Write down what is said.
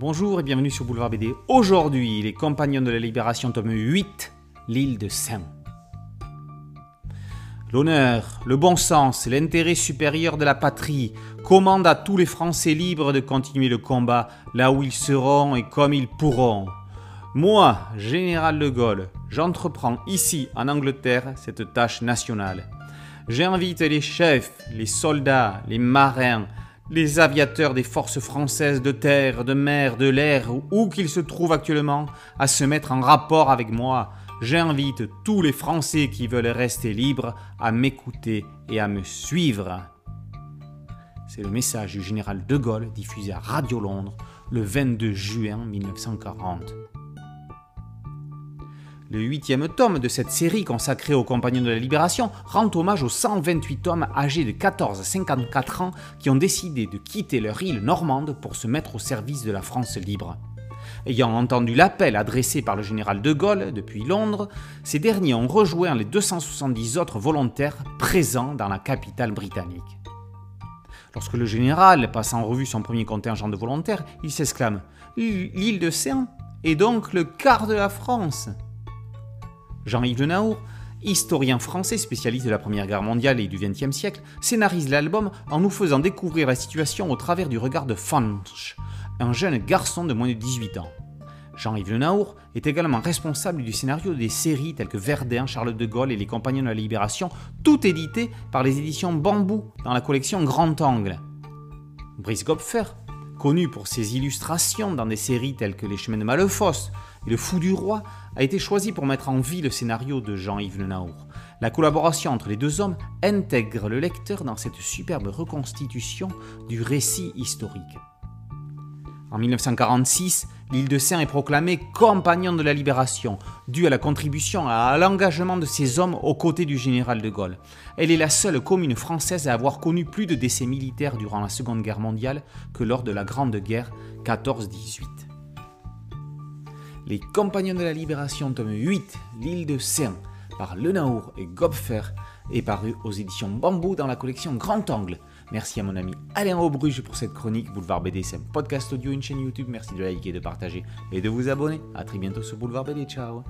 Bonjour et bienvenue sur Boulevard BD. Aujourd'hui, les Compagnons de la Libération, tome 8, l'île de Saint. L'honneur, le bon sens l'intérêt supérieur de la patrie commandent à tous les Français libres de continuer le combat là où ils seront et comme ils pourront. Moi, général de Gaulle, j'entreprends ici en Angleterre cette tâche nationale. J'invite les chefs, les soldats, les marins, les aviateurs des forces françaises de terre, de mer, de l'air, où qu'ils se trouvent actuellement, à se mettre en rapport avec moi. J'invite tous les Français qui veulent rester libres à m'écouter et à me suivre. C'est le message du général de Gaulle diffusé à Radio Londres le 22 juin 1940. Le huitième tome de cette série consacrée aux compagnons de la Libération rend hommage aux 128 hommes âgés de 14 à 54 ans qui ont décidé de quitter leur île normande pour se mettre au service de la France libre. Ayant entendu l'appel adressé par le général de Gaulle depuis Londres, ces derniers ont rejoint les 270 autres volontaires présents dans la capitale britannique. Lorsque le général passe en revue son premier contingent de volontaires, il s'exclame L'île de Saint est donc le quart de la France Jean-Yves Le Naour, historien français spécialiste de la Première Guerre mondiale et du XXe siècle, scénarise l'album en nous faisant découvrir la situation au travers du regard de Funch, un jeune garçon de moins de 18 ans. Jean-Yves Le Naour est également responsable du scénario des séries telles que Verdun, Charlotte de Gaulle et Les Compagnons de la Libération, toutes éditées par les éditions Bambou dans la collection Grand Angle. Brice Gopfer, connu pour ses illustrations dans des séries telles que Les Chemins de Malefosse et Le Fou du Roi, a été choisi pour mettre en vie le scénario de Jean-Yves Le Naour. La collaboration entre les deux hommes intègre le lecteur dans cette superbe reconstitution du récit historique. En 1946, l'île de Saint est proclamée compagnon de la libération, due à la contribution à l'engagement de ces hommes aux côtés du général de Gaulle. Elle est la seule commune française à avoir connu plus de décès militaires durant la Seconde Guerre mondiale que lors de la Grande Guerre 14-18. Les Compagnons de la Libération, tome 8, L'île de Saint, par Le Naour et Gopfer, est paru aux éditions Bambou dans la collection Grand Angle. Merci à mon ami Alain Aubruge pour cette chronique. Boulevard BD, c'est un podcast audio, une chaîne YouTube. Merci de liker, de partager et de vous abonner. A très bientôt sur Boulevard BD. Ciao